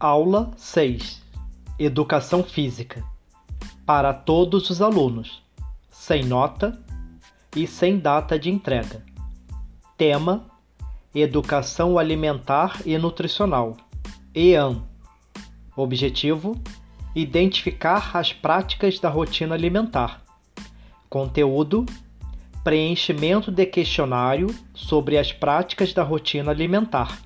Aula 6 Educação Física para todos os alunos, sem nota e sem data de entrega. Tema: Educação Alimentar e Nutricional. EAN. Objetivo: Identificar as práticas da rotina alimentar. Conteúdo: Preenchimento de questionário sobre as práticas da rotina alimentar.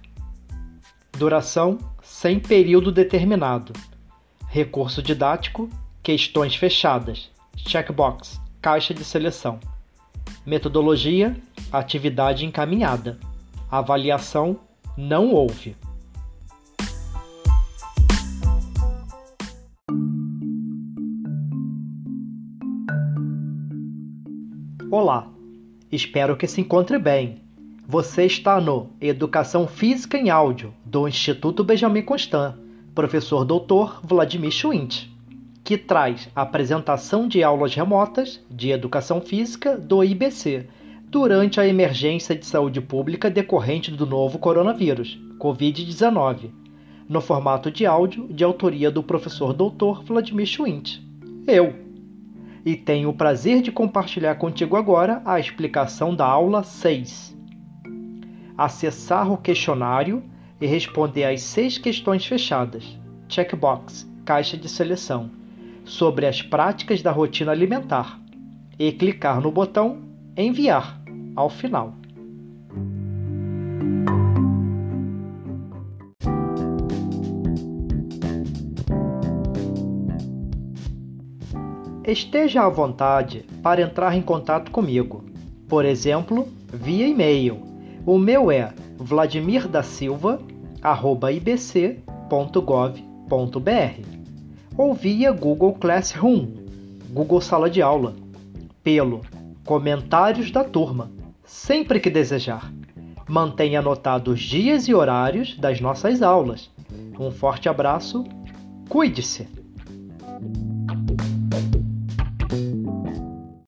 Duração: sem período determinado. Recurso didático: questões fechadas. Checkbox: caixa de seleção. Metodologia: atividade encaminhada. Avaliação: não houve. Olá, espero que se encontre bem. Você está no Educação Física em Áudio do Instituto Benjamin Constant, professor Dr. Vladimir Schwint, que traz a apresentação de aulas remotas de Educação Física do IBC durante a emergência de saúde pública decorrente do novo coronavírus, Covid-19, no formato de áudio de autoria do professor Dr. Vladimir Schwint. Eu. E tenho o prazer de compartilhar contigo agora a explicação da aula 6. Acessar o questionário e responder às seis questões fechadas. Checkbox, caixa de seleção, sobre as práticas da rotina alimentar. E clicar no botão Enviar ao final. Esteja à vontade para entrar em contato comigo, por exemplo, via e-mail. O meu é vladimirdasilva@ibc.gov.br ou via Google Classroom, Google Sala de Aula, pelo comentários da turma, sempre que desejar. Mantenha anotado os dias e horários das nossas aulas. Um forte abraço, cuide-se!